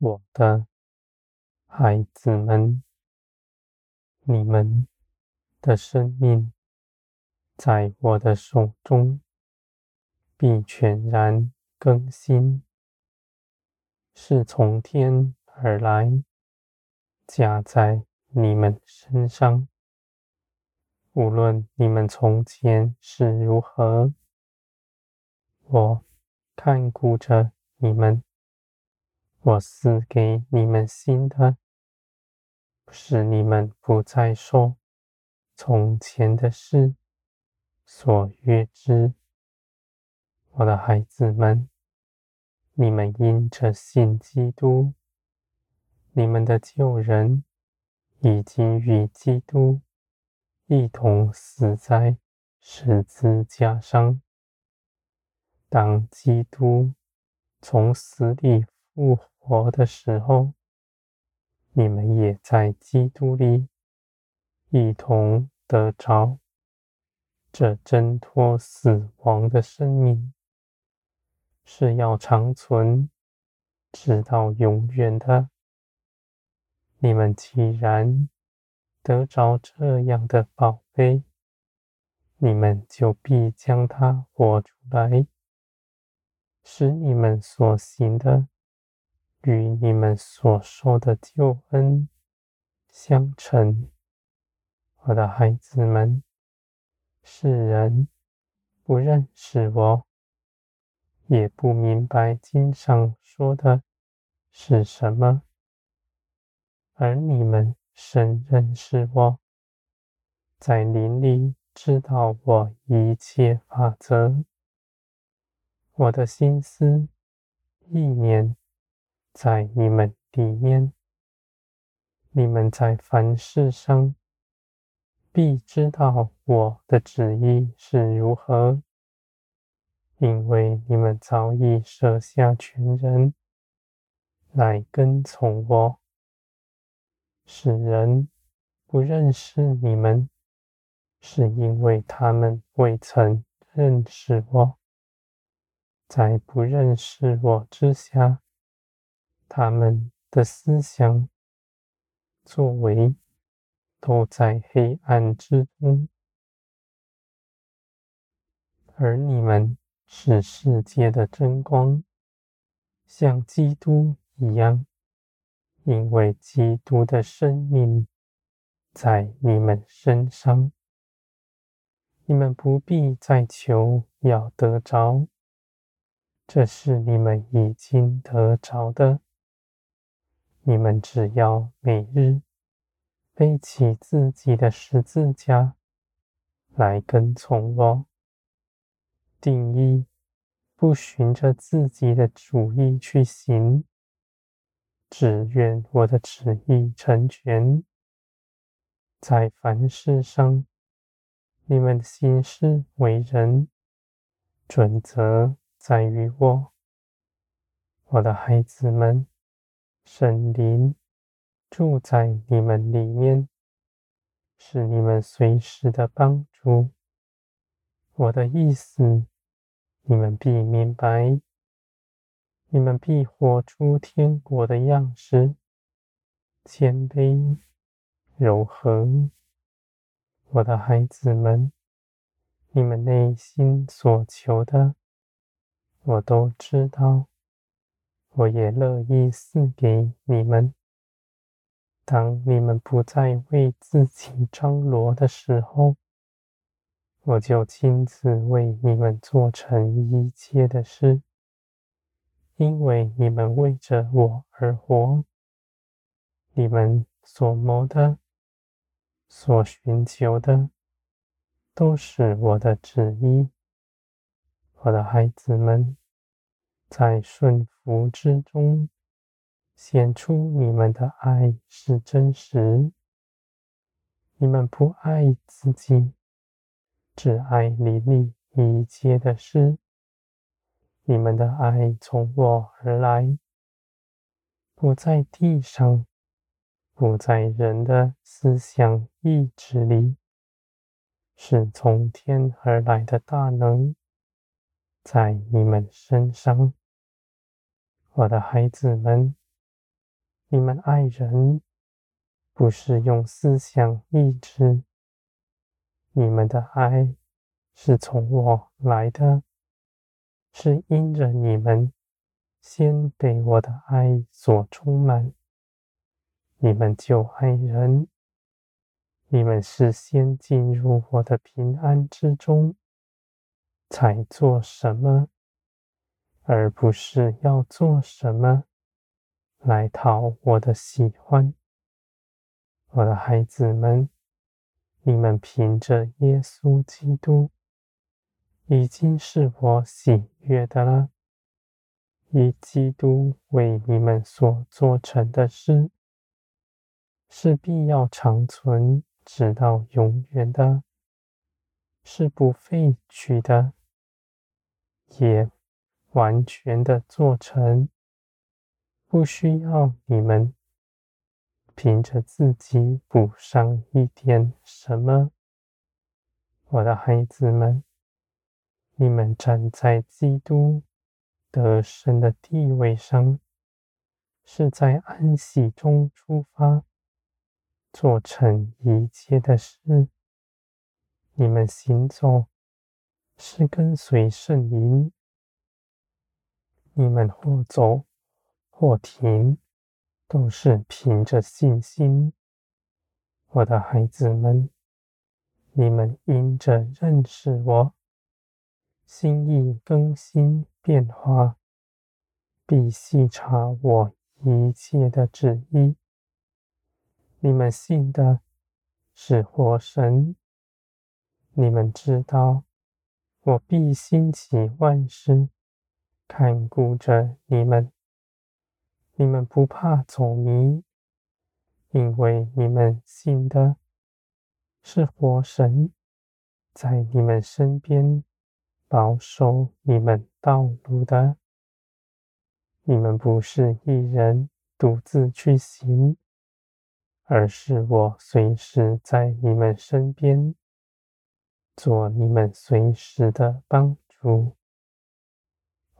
我的孩子们，你们的生命在我的手中，必全然更新，是从天而来，加在你们身上。无论你们从前是如何，我看顾着你们。我赐给你们新的，使你们不再受从前的事所约制。我的孩子们，你们因着信基督，你们的旧人已经与基督一同死在十字架上。当基督从死里复活的时候，你们也在基督里一同得着这挣脱死亡的生命。是要长存，直到永远的。你们既然得着这样的宝贝，你们就必将它活出来，使你们所行的与你们所受的救恩相称。我的孩子们，世人不认识我。也不明白经上说的是什么，而你们深认识我，在灵里知道我一切法则，我的心思意念在你们里面，你们在凡事上必知道我的旨意是如何。因为你们早已舍下全人来跟从我，使人不认识你们，是因为他们未曾认识我。在不认识我之下，他们的思想、作为都在黑暗之中，而你们。是世界的真光，像基督一样，因为基督的生命在你们身上，你们不必再求要得着，这是你们已经得着的。你们只要每日背起自己的十字架来跟从我。定意不循着自己的主意去行，只愿我的旨意成全。在凡事上，你们的心事为人，准则在于我。我的孩子们，圣灵住在你们里面，是你们随时的帮助。我的意思，你们必明白，你们必活出天国的样式，谦卑、柔和。我的孩子们，你们内心所求的，我都知道，我也乐意赐给你们。当你们不再为自己张罗的时候，我就亲自为你们做成一切的事，因为你们为着我而活。你们所谋的、所寻求的，都是我的旨意。我的孩子们，在顺服之中，显出你们的爱是真实。你们不爱自己。只爱灵里一切的事，你们的爱从我而来，不在地上，不在人的思想意志里，是从天而来的大能，在你们身上，我的孩子们，你们爱人，不是用思想意志，你们的爱是从我来的，是因着你们先被我的爱所充满，你们就爱人。你们是先进入我的平安之中，才做什么，而不是要做什么来讨我的喜欢。我的孩子们，你们凭着耶稣基督，已经是我喜悦的了。以基督为你们所做成的事，是必要长存。直到永远的，是不废去的，也完全的做成，不需要你们凭着自己补上一点什么。我的孩子们，你们站在基督得胜的地位上，是在安息中出发。做成一切的事，你们行走是跟随圣灵，你们或走或停，都是凭着信心。我的孩子们，你们因着认识我，心意更新变化，必细察我一切的旨意。你们信的是活神，你们知道我必兴起万事，看顾着你们。你们不怕走迷，因为你们信的是活神，在你们身边保守你们道路的。你们不是一人独自去行。而是我随时在你们身边，做你们随时的帮助。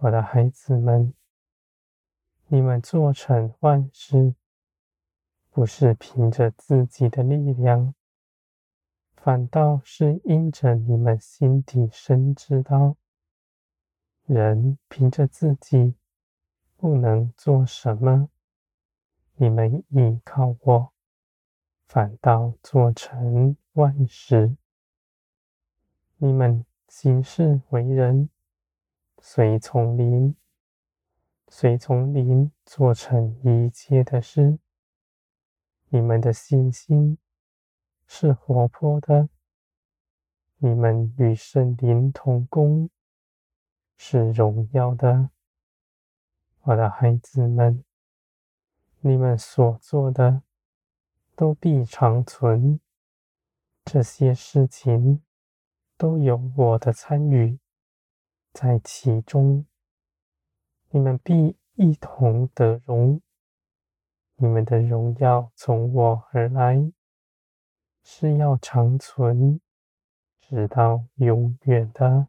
我的孩子们，你们做成万事，不是凭着自己的力量，反倒是因着你们心底深知道，人凭着自己不能做什么，你们依靠我。反倒做成万事。你们行事为人，随从灵，随从灵做成一切的事。你们的信心是活泼的，你们与圣灵同工，是荣耀的。我的孩子们，你们所做的。都必长存，这些事情都有我的参与在其中。你们必一同得荣，你们的荣耀从我而来，是要长存，直到永远的。